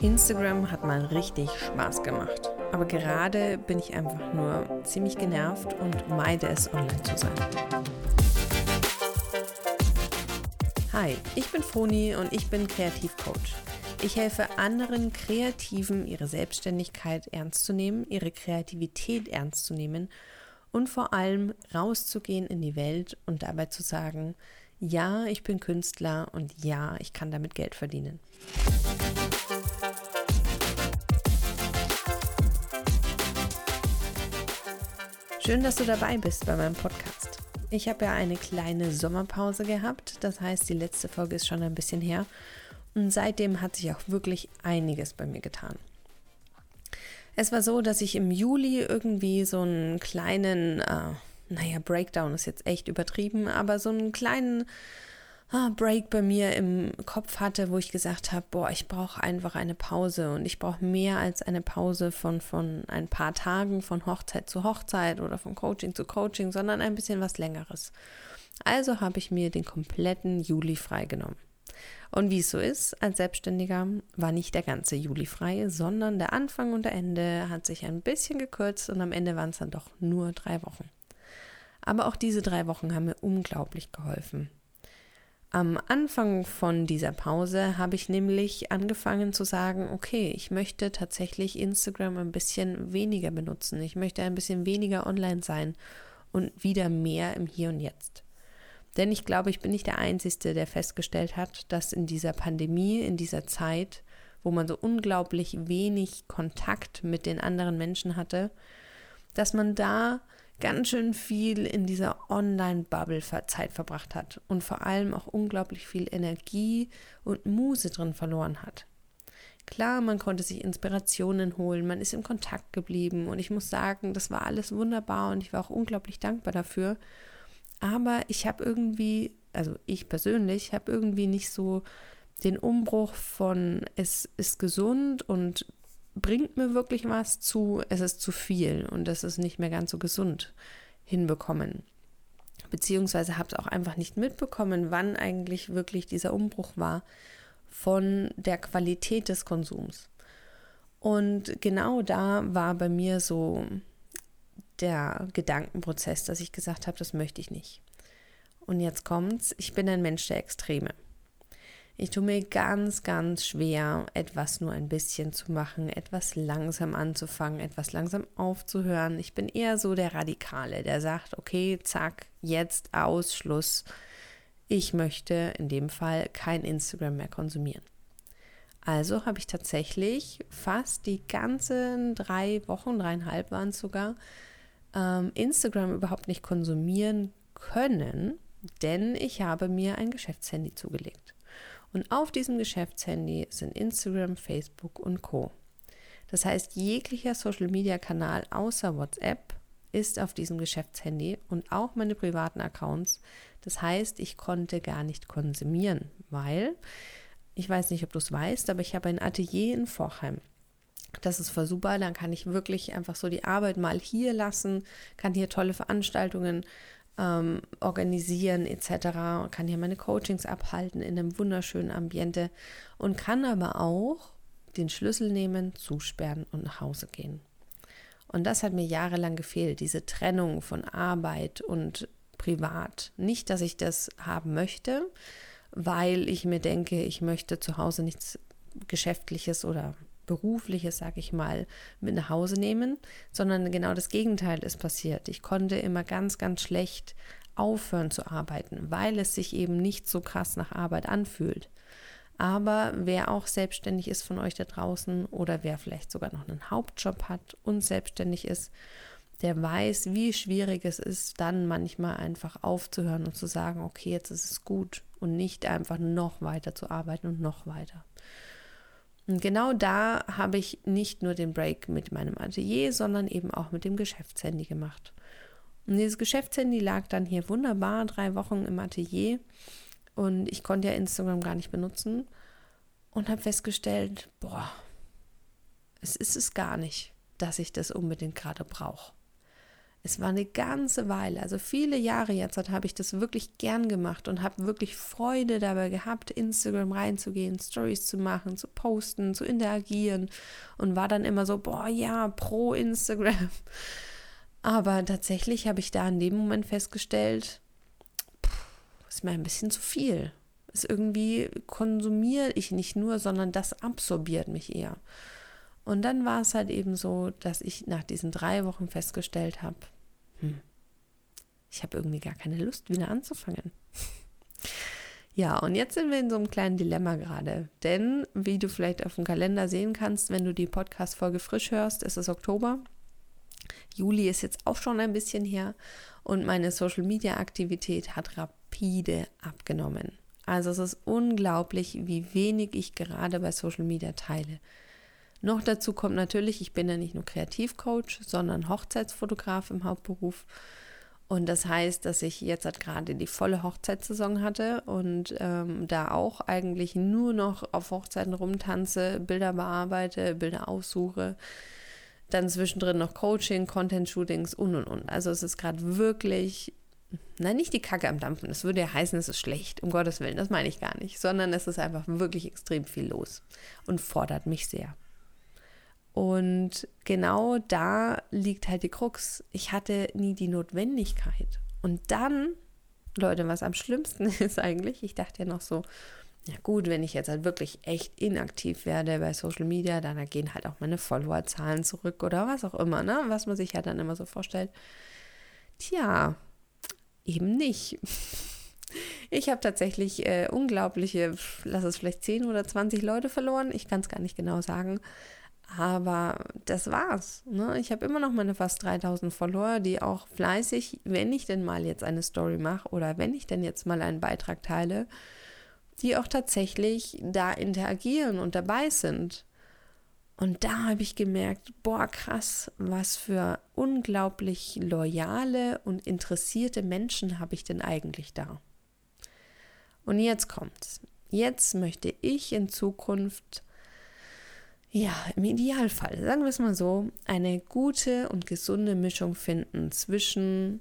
Instagram hat mal richtig Spaß gemacht. Aber gerade bin ich einfach nur ziemlich genervt und meide es, online zu sein. Hi, ich bin Foni und ich bin Kreativcoach. Ich helfe anderen Kreativen, ihre Selbstständigkeit ernst zu nehmen, ihre Kreativität ernst zu nehmen und vor allem rauszugehen in die Welt und dabei zu sagen, ja, ich bin Künstler und ja, ich kann damit Geld verdienen. Schön, dass du dabei bist bei meinem Podcast. Ich habe ja eine kleine Sommerpause gehabt, das heißt, die letzte Folge ist schon ein bisschen her und seitdem hat sich auch wirklich einiges bei mir getan. Es war so, dass ich im Juli irgendwie so einen kleinen, äh, naja, Breakdown ist jetzt echt übertrieben, aber so einen kleinen Break bei mir im Kopf hatte, wo ich gesagt habe, boah, ich brauche einfach eine Pause und ich brauche mehr als eine Pause von, von ein paar Tagen, von Hochzeit zu Hochzeit oder von Coaching zu Coaching, sondern ein bisschen was längeres. Also habe ich mir den kompletten Juli freigenommen. Und wie es so ist, als Selbstständiger war nicht der ganze Juli frei, sondern der Anfang und der Ende hat sich ein bisschen gekürzt und am Ende waren es dann doch nur drei Wochen. Aber auch diese drei Wochen haben mir unglaublich geholfen. Am Anfang von dieser Pause habe ich nämlich angefangen zu sagen, okay, ich möchte tatsächlich Instagram ein bisschen weniger benutzen. Ich möchte ein bisschen weniger online sein und wieder mehr im Hier und Jetzt. Denn ich glaube, ich bin nicht der Einzige, der festgestellt hat, dass in dieser Pandemie, in dieser Zeit, wo man so unglaublich wenig Kontakt mit den anderen Menschen hatte, dass man da ganz schön viel in dieser Online-Bubble Zeit verbracht hat und vor allem auch unglaublich viel Energie und Muse drin verloren hat. Klar, man konnte sich Inspirationen holen, man ist im Kontakt geblieben und ich muss sagen, das war alles wunderbar und ich war auch unglaublich dankbar dafür. Aber ich habe irgendwie, also ich persönlich, habe irgendwie nicht so den Umbruch von es ist gesund und bringt mir wirklich was zu, es ist zu viel und es ist nicht mehr ganz so gesund hinbekommen. Beziehungsweise habe es auch einfach nicht mitbekommen, wann eigentlich wirklich dieser Umbruch war von der Qualität des Konsums. Und genau da war bei mir so der Gedankenprozess, dass ich gesagt habe, das möchte ich nicht. Und jetzt kommt's, ich bin ein Mensch der Extreme. Ich tue mir ganz, ganz schwer, etwas nur ein bisschen zu machen, etwas langsam anzufangen, etwas langsam aufzuhören. Ich bin eher so der Radikale, der sagt, okay, zack, jetzt Ausschluss. Ich möchte in dem Fall kein Instagram mehr konsumieren. Also habe ich tatsächlich fast die ganzen drei Wochen, dreieinhalb waren es sogar, ähm, Instagram überhaupt nicht konsumieren können, denn ich habe mir ein Geschäftshandy zugelegt. Und auf diesem Geschäftshandy sind Instagram, Facebook und Co. Das heißt, jeglicher Social-Media-Kanal außer WhatsApp ist auf diesem Geschäftshandy und auch meine privaten Accounts. Das heißt, ich konnte gar nicht konsumieren, weil ich weiß nicht, ob du es weißt, aber ich habe ein Atelier in Vorheim. Das ist voll super, dann kann ich wirklich einfach so die Arbeit mal hier lassen, kann hier tolle Veranstaltungen ähm, organisieren etc. Kann hier meine Coachings abhalten in einem wunderschönen Ambiente und kann aber auch den Schlüssel nehmen, zusperren und nach Hause gehen. Und das hat mir jahrelang gefehlt, diese Trennung von Arbeit und Privat. Nicht, dass ich das haben möchte, weil ich mir denke, ich möchte zu Hause nichts Geschäftliches oder Berufliches, sag ich mal, mit nach Hause nehmen, sondern genau das Gegenteil ist passiert. Ich konnte immer ganz, ganz schlecht aufhören zu arbeiten, weil es sich eben nicht so krass nach Arbeit anfühlt. Aber wer auch selbstständig ist von euch da draußen oder wer vielleicht sogar noch einen Hauptjob hat und selbstständig ist, der weiß, wie schwierig es ist, dann manchmal einfach aufzuhören und zu sagen, okay, jetzt ist es gut und nicht einfach noch weiter zu arbeiten und noch weiter. Und genau da habe ich nicht nur den Break mit meinem Atelier, sondern eben auch mit dem Geschäftshandy gemacht. Und dieses Geschäftshandy lag dann hier wunderbar drei Wochen im Atelier und ich konnte ja Instagram gar nicht benutzen und habe festgestellt, boah, es ist es gar nicht, dass ich das unbedingt gerade brauche. Es war eine ganze Weile, also viele Jahre jetzt habe ich das wirklich gern gemacht und habe wirklich Freude dabei gehabt, Instagram reinzugehen, Stories zu machen, zu posten, zu interagieren und war dann immer so, boah, ja, pro Instagram. Aber tatsächlich habe ich da in dem Moment festgestellt, pff, ist mir ein bisschen zu viel. Ist irgendwie konsumiere ich nicht nur, sondern das absorbiert mich eher. Und dann war es halt eben so, dass ich nach diesen drei Wochen festgestellt habe, hm, ich habe irgendwie gar keine Lust, wieder anzufangen. ja, und jetzt sind wir in so einem kleinen Dilemma gerade. Denn, wie du vielleicht auf dem Kalender sehen kannst, wenn du die Podcast-Folge frisch hörst, ist es Oktober. Juli ist jetzt auch schon ein bisschen her und meine Social-Media-Aktivität hat rapide abgenommen. Also es ist unglaublich, wie wenig ich gerade bei Social Media teile. Noch dazu kommt natürlich, ich bin ja nicht nur Kreativcoach, sondern Hochzeitsfotograf im Hauptberuf. Und das heißt, dass ich jetzt halt gerade die volle Hochzeitssaison hatte und ähm, da auch eigentlich nur noch auf Hochzeiten rumtanze, Bilder bearbeite, Bilder aussuche, dann zwischendrin noch Coaching, Content-Shootings und und und. Also es ist gerade wirklich, nein, nicht die Kacke am Dampfen. Das würde ja heißen, es ist schlecht, um Gottes Willen, das meine ich gar nicht, sondern es ist einfach wirklich extrem viel los und fordert mich sehr. Und genau da liegt halt die Krux. Ich hatte nie die Notwendigkeit. Und dann, Leute, was am schlimmsten ist eigentlich, ich dachte ja noch so, ja gut, wenn ich jetzt halt wirklich echt inaktiv werde bei Social Media, dann gehen halt auch meine Followerzahlen zurück oder was auch immer, ne? Was man sich ja dann immer so vorstellt. Tja, eben nicht. Ich habe tatsächlich äh, unglaubliche, lass es vielleicht 10 oder 20 Leute verloren. Ich kann es gar nicht genau sagen. Aber das war's. Ne? Ich habe immer noch meine fast 3000 Follower, die auch fleißig, wenn ich denn mal jetzt eine Story mache oder wenn ich denn jetzt mal einen Beitrag teile, die auch tatsächlich da interagieren und dabei sind. Und da habe ich gemerkt, boah, krass, was für unglaublich loyale und interessierte Menschen habe ich denn eigentlich da. Und jetzt kommt's. Jetzt möchte ich in Zukunft ja, im Idealfall, sagen wir es mal so, eine gute und gesunde Mischung finden zwischen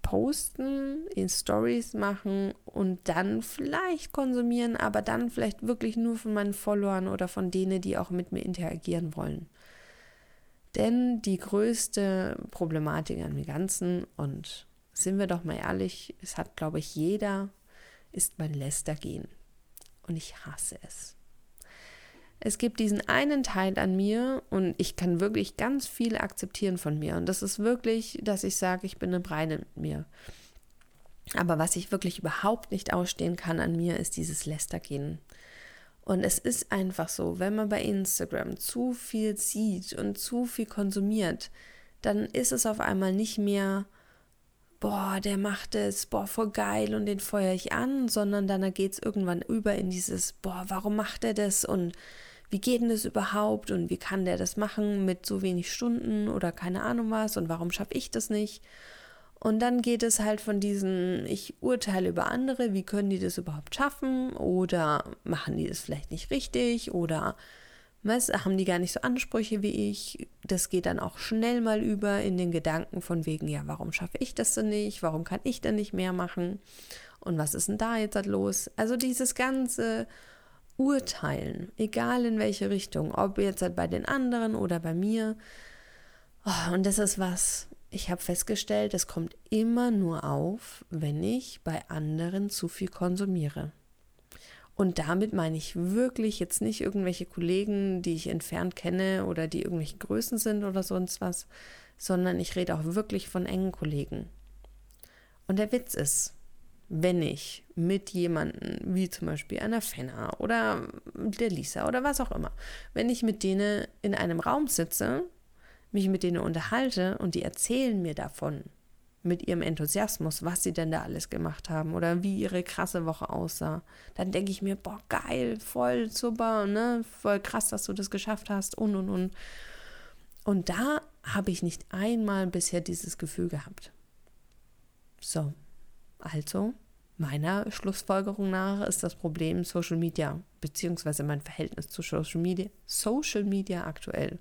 Posten, in Stories machen und dann vielleicht konsumieren, aber dann vielleicht wirklich nur von meinen Followern oder von denen, die auch mit mir interagieren wollen. Denn die größte Problematik an dem Ganzen, und sind wir doch mal ehrlich, es hat, glaube ich, jeder, ist mein Lästergehen. Und ich hasse es es gibt diesen einen Teil an mir und ich kann wirklich ganz viel akzeptieren von mir. Und das ist wirklich, dass ich sage, ich bin im Reinen mit mir. Aber was ich wirklich überhaupt nicht ausstehen kann an mir, ist dieses Lästergehen. Und es ist einfach so, wenn man bei Instagram zu viel sieht und zu viel konsumiert, dann ist es auf einmal nicht mehr, boah, der macht es, boah, voll geil und den feuere ich an, sondern dann geht es irgendwann über in dieses, boah, warum macht er das und wie geht denn das überhaupt und wie kann der das machen mit so wenig Stunden oder keine Ahnung was und warum schaffe ich das nicht? Und dann geht es halt von diesen, ich urteile über andere, wie können die das überhaupt schaffen oder machen die das vielleicht nicht richtig oder was, haben die gar nicht so Ansprüche wie ich. Das geht dann auch schnell mal über in den Gedanken von wegen, ja, warum schaffe ich das denn nicht? Warum kann ich denn nicht mehr machen? Und was ist denn da jetzt halt los? Also dieses ganze urteilen, egal in welche Richtung, ob jetzt bei den anderen oder bei mir. Oh, und das ist was, ich habe festgestellt, es kommt immer nur auf, wenn ich bei anderen zu viel konsumiere. Und damit meine ich wirklich jetzt nicht irgendwelche Kollegen, die ich entfernt kenne oder die irgendwelche Größen sind oder sonst was, sondern ich rede auch wirklich von engen Kollegen. Und der Witz ist, wenn ich mit jemandem, wie zum Beispiel einer Fenner oder der Lisa oder was auch immer, wenn ich mit denen in einem Raum sitze, mich mit denen unterhalte und die erzählen mir davon, mit ihrem Enthusiasmus, was sie denn da alles gemacht haben oder wie ihre krasse Woche aussah, dann denke ich mir, boah, geil, voll super, ne, voll krass, dass du das geschafft hast und und und. Und da habe ich nicht einmal bisher dieses Gefühl gehabt. So, also, meiner Schlussfolgerung nach ist das Problem Social Media, beziehungsweise mein Verhältnis zu Social Media, Social Media aktuell.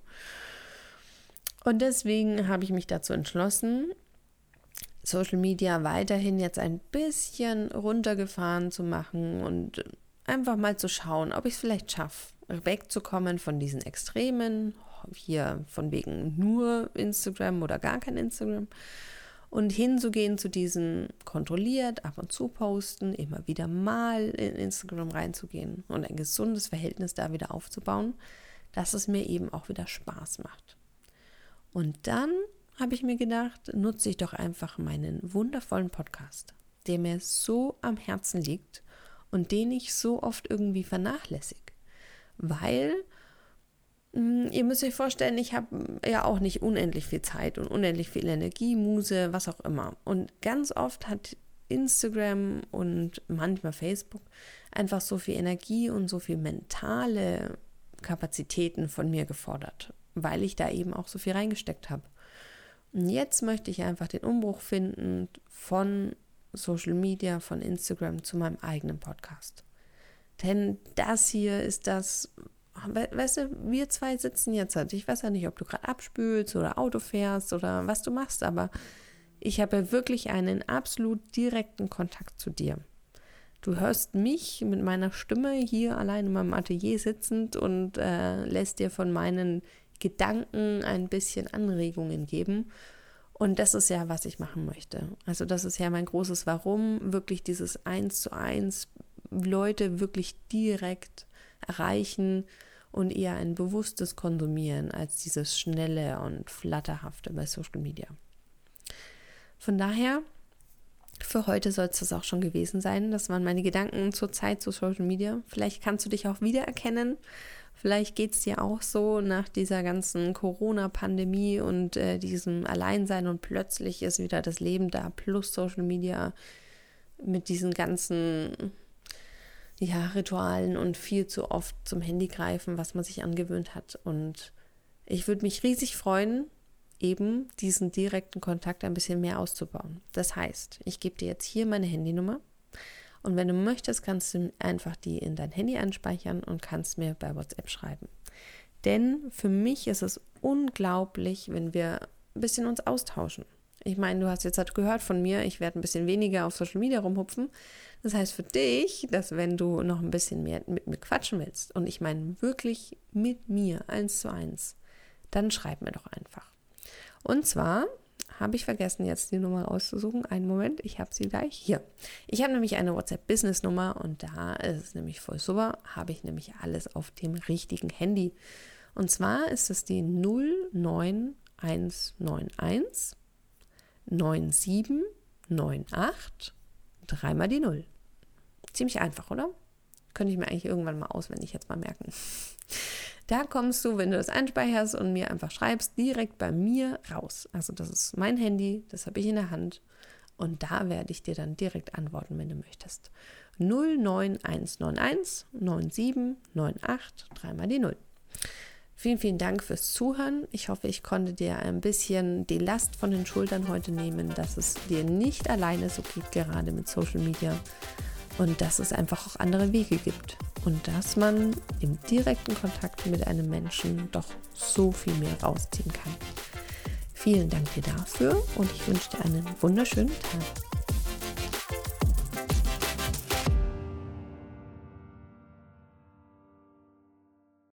Und deswegen habe ich mich dazu entschlossen, Social Media weiterhin jetzt ein bisschen runtergefahren zu machen und einfach mal zu schauen, ob ich es vielleicht schaffe, wegzukommen von diesen Extremen, hier von wegen nur Instagram oder gar kein Instagram und hinzugehen zu diesem kontrolliert, ab und zu posten, immer wieder mal in Instagram reinzugehen und ein gesundes Verhältnis da wieder aufzubauen, dass es mir eben auch wieder Spaß macht. Und dann habe ich mir gedacht, nutze ich doch einfach meinen wundervollen Podcast, der mir so am Herzen liegt und den ich so oft irgendwie vernachlässige. Weil ihr müsst euch vorstellen, ich habe ja auch nicht unendlich viel Zeit und unendlich viel Energie, Muse, was auch immer. Und ganz oft hat Instagram und manchmal Facebook einfach so viel Energie und so viel mentale Kapazitäten von mir gefordert, weil ich da eben auch so viel reingesteckt habe. Und jetzt möchte ich einfach den Umbruch finden von Social Media, von Instagram zu meinem eigenen Podcast. Denn das hier ist das, weißt du, wir zwei sitzen jetzt halt. Ich weiß ja nicht, ob du gerade abspülst oder Auto fährst oder was du machst, aber ich habe wirklich einen absolut direkten Kontakt zu dir. Du hörst mich mit meiner Stimme hier allein in meinem Atelier sitzend und äh, lässt dir von meinen Gedanken ein bisschen Anregungen geben. Und das ist ja, was ich machen möchte. Also das ist ja mein großes Warum, wirklich dieses Eins zu eins Leute wirklich direkt erreichen und eher ein bewusstes Konsumieren als dieses schnelle und flatterhafte bei Social Media. Von daher, für heute soll es das auch schon gewesen sein. Das waren meine Gedanken zur Zeit zu Social Media. Vielleicht kannst du dich auch wiedererkennen Vielleicht geht es dir auch so nach dieser ganzen Corona-Pandemie und äh, diesem Alleinsein und plötzlich ist wieder das Leben da plus Social Media mit diesen ganzen ja, Ritualen und viel zu oft zum Handy greifen, was man sich angewöhnt hat. Und ich würde mich riesig freuen, eben diesen direkten Kontakt ein bisschen mehr auszubauen. Das heißt, ich gebe dir jetzt hier meine Handynummer. Und wenn du möchtest, kannst du einfach die in dein Handy anspeichern und kannst mir bei WhatsApp schreiben. Denn für mich ist es unglaublich, wenn wir ein bisschen uns austauschen. Ich meine, du hast jetzt halt gehört von mir, ich werde ein bisschen weniger auf Social Media rumhupfen. Das heißt für dich, dass wenn du noch ein bisschen mehr mit mir quatschen willst, und ich meine wirklich mit mir eins zu eins, dann schreib mir doch einfach. Und zwar habe ich vergessen, jetzt die Nummer rauszusuchen. Einen Moment, ich habe sie gleich hier. Ich habe nämlich eine WhatsApp-Business-Nummer und da ist es nämlich voll super, habe ich nämlich alles auf dem richtigen Handy. Und zwar ist es die 09191 9798 dreimal die 0. Ziemlich einfach, oder? Könnte ich mir eigentlich irgendwann mal auswendig jetzt mal merken. Da kommst du, wenn du das einspeicherst und mir einfach schreibst, direkt bei mir raus. Also das ist mein Handy, das habe ich in der Hand und da werde ich dir dann direkt antworten, wenn du möchtest. 09191 9798 dreimal die 0. Vielen, vielen Dank fürs Zuhören. Ich hoffe, ich konnte dir ein bisschen die Last von den Schultern heute nehmen, dass es dir nicht alleine so geht, gerade mit Social Media und dass es einfach auch andere Wege gibt und dass man im direkten Kontakt mit einem Menschen doch so viel mehr rausziehen kann. Vielen Dank dir dafür und ich wünsche dir einen wunderschönen Tag.